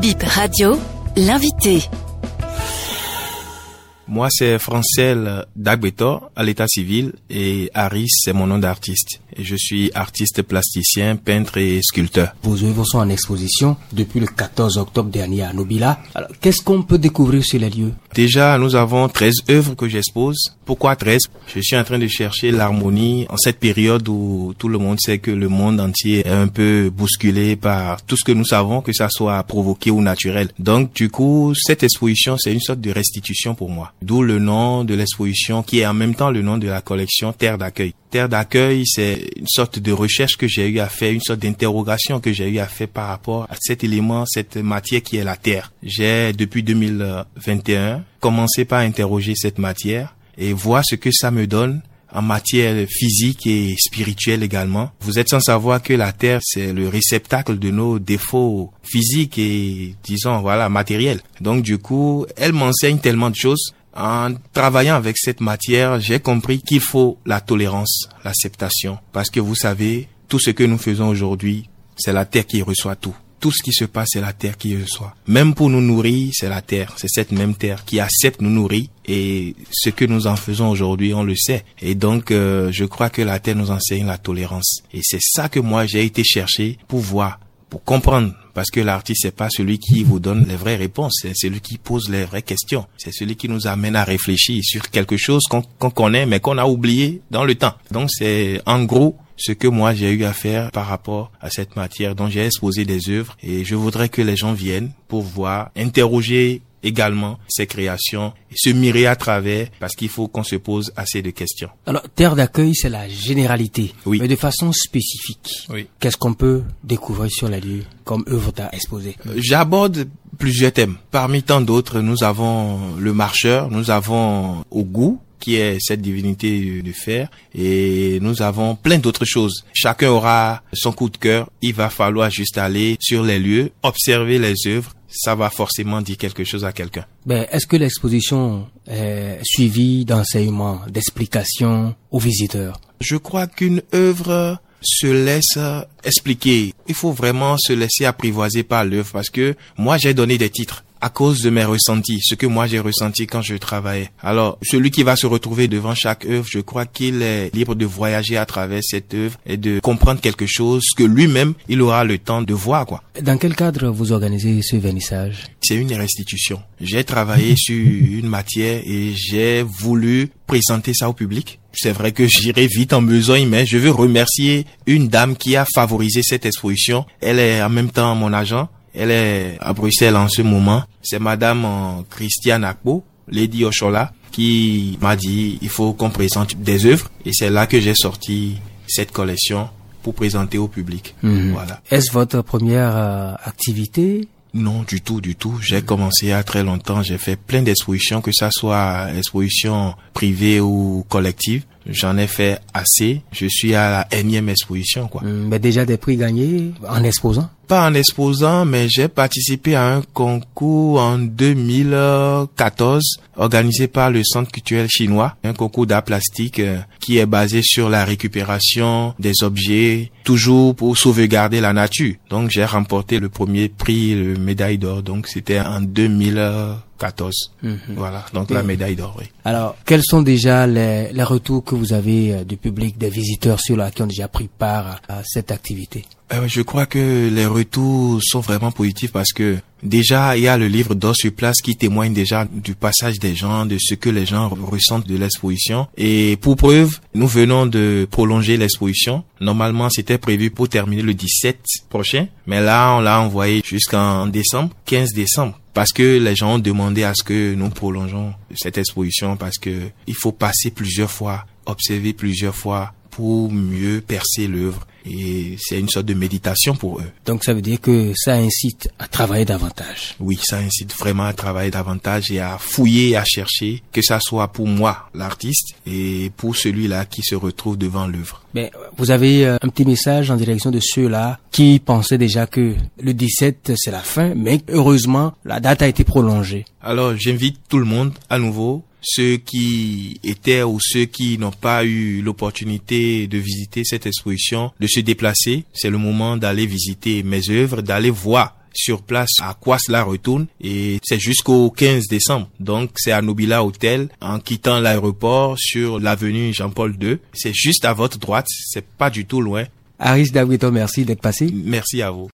Bip Radio, l'invité. Moi, c'est Francel Dagbetor à l'état civil et Harris, c'est mon nom d'artiste. Je suis artiste plasticien, peintre et sculpteur. Vos œuvres sont en exposition depuis le 14 octobre dernier à Nobila. Alors, qu'est-ce qu'on peut découvrir sur les lieux? Déjà, nous avons 13 œuvres que j'expose. Pourquoi 13 Je suis en train de chercher l'harmonie en cette période où tout le monde sait que le monde entier est un peu bousculé par tout ce que nous savons, que ça soit provoqué ou naturel. Donc, du coup, cette exposition, c'est une sorte de restitution pour moi. D'où le nom de l'exposition qui est en même temps le nom de la collection Terre d'accueil. Terre d'accueil, c'est une sorte de recherche que j'ai eu à faire, une sorte d'interrogation que j'ai eu à faire par rapport à cet élément, cette matière qui est la Terre. J'ai, depuis 2021, commencé par interroger cette matière et voir ce que ça me donne en matière physique et spirituelle également. Vous êtes sans savoir que la Terre, c'est le réceptacle de nos défauts physiques et, disons, voilà, matériels. Donc, du coup, elle m'enseigne tellement de choses en travaillant avec cette matière, j'ai compris qu'il faut la tolérance, l'acceptation. Parce que vous savez, tout ce que nous faisons aujourd'hui, c'est la terre qui reçoit tout. Tout ce qui se passe, c'est la terre qui reçoit. Même pour nous nourrir, c'est la terre. C'est cette même terre qui accepte nous nourrir. Et ce que nous en faisons aujourd'hui, on le sait. Et donc, euh, je crois que la terre nous enseigne la tolérance. Et c'est ça que moi, j'ai été chercher pour voir pour comprendre. Parce que l'artiste, c'est pas celui qui vous donne les vraies réponses, c'est celui qui pose les vraies questions. C'est celui qui nous amène à réfléchir sur quelque chose qu'on connaît, mais qu'on a oublié dans le temps. Donc c'est en gros ce que moi j'ai eu à faire par rapport à cette matière dont j'ai exposé des œuvres et je voudrais que les gens viennent pour voir, interroger également ces créations se mirer à travers parce qu'il faut qu'on se pose assez de questions. Alors, terre d'accueil, c'est la généralité. Oui. Mais de façon spécifique. Oui. Qu'est-ce qu'on peut découvrir sur les lieux comme œuvre à exposer J'aborde plusieurs thèmes. Parmi tant d'autres, nous avons le marcheur, nous avons Ogu, qui est cette divinité de fer, et nous avons plein d'autres choses. Chacun aura son coup de cœur. Il va falloir juste aller sur les lieux, observer les œuvres. Ça va forcément dire quelque chose à quelqu'un. Ben, est-ce que l'exposition est suivie d'enseignements, d'explications aux visiteurs? Je crois qu'une œuvre se laisse expliquer. Il faut vraiment se laisser apprivoiser par l'œuvre parce que moi j'ai donné des titres à cause de mes ressentis, ce que moi j'ai ressenti quand je travaillais. Alors, celui qui va se retrouver devant chaque œuvre, je crois qu'il est libre de voyager à travers cette œuvre et de comprendre quelque chose que lui-même, il aura le temps de voir, quoi. Dans quel cadre vous organisez ce vernissage? C'est une restitution. J'ai travaillé sur une matière et j'ai voulu présenter ça au public. C'est vrai que j'irai vite en besoin, mais je veux remercier une dame qui a favorisé cette exposition. Elle est en même temps mon agent. Elle est à Bruxelles en ce moment. C'est Madame euh, Christiane Akpo, Lady Oshola, qui m'a dit il faut qu'on présente des œuvres. Et c'est là que j'ai sorti cette collection pour présenter au public. Mhm. Voilà. Est-ce votre première euh, activité? Non, du tout, du tout. J'ai commencé a très longtemps. J'ai fait plein d'expositions, que ça soit expositions privées ou collectives. J'en ai fait assez. Je suis à la énième exposition, quoi. Hum, Mais déjà des prix gagnés en exposant? Pas en exposant, mais j'ai participé à un concours en 2014 organisé par le Centre culturel chinois, un concours d'art plastique euh, qui est basé sur la récupération des objets, toujours pour sauvegarder la nature. Donc j'ai remporté le premier prix, le médaille d'or. Donc c'était en 2014. Mhm. Voilà, donc la médaille d'or, oui. Alors, quels sont déjà les, les retours que vous avez euh, du public, des visiteurs sur là qui ont déjà pris part à cette activité? Euh, je crois que les retours sont vraiment positifs parce que déjà il y a le livre d'or sur place qui témoigne déjà du passage des gens, de ce que les gens ressentent de l'exposition. Et pour preuve, nous venons de prolonger l'exposition. Normalement, c'était prévu pour terminer le 17 prochain, mais là on l'a envoyé jusqu'en décembre, 15 décembre. Parce que les gens ont demandé à ce que nous prolongeons cette exposition parce que il faut passer plusieurs fois, observer plusieurs fois pour mieux percer l'œuvre. Et c'est une sorte de méditation pour eux. Donc, ça veut dire que ça incite à travailler davantage. Oui, ça incite vraiment à travailler davantage et à fouiller, à chercher, que ça soit pour moi, l'artiste, et pour celui-là qui se retrouve devant l'œuvre. Mais vous avez euh, un petit message en direction de ceux-là qui pensaient déjà que le 17 c'est la fin, mais heureusement la date a été prolongée. Alors, j'invite tout le monde à nouveau, ceux qui étaient ou ceux qui n'ont pas eu l'opportunité de visiter cette exposition, de se déplacer. C'est le moment d'aller visiter mes œuvres, d'aller voir sur place à quoi cela retourne et c'est jusqu'au 15 décembre. Donc c'est à Nobila Hotel en quittant l'aéroport sur l'avenue Jean-Paul II. C'est juste à votre droite, c'est pas du tout loin. Aris Daguito, merci d'être passé. Merci à vous.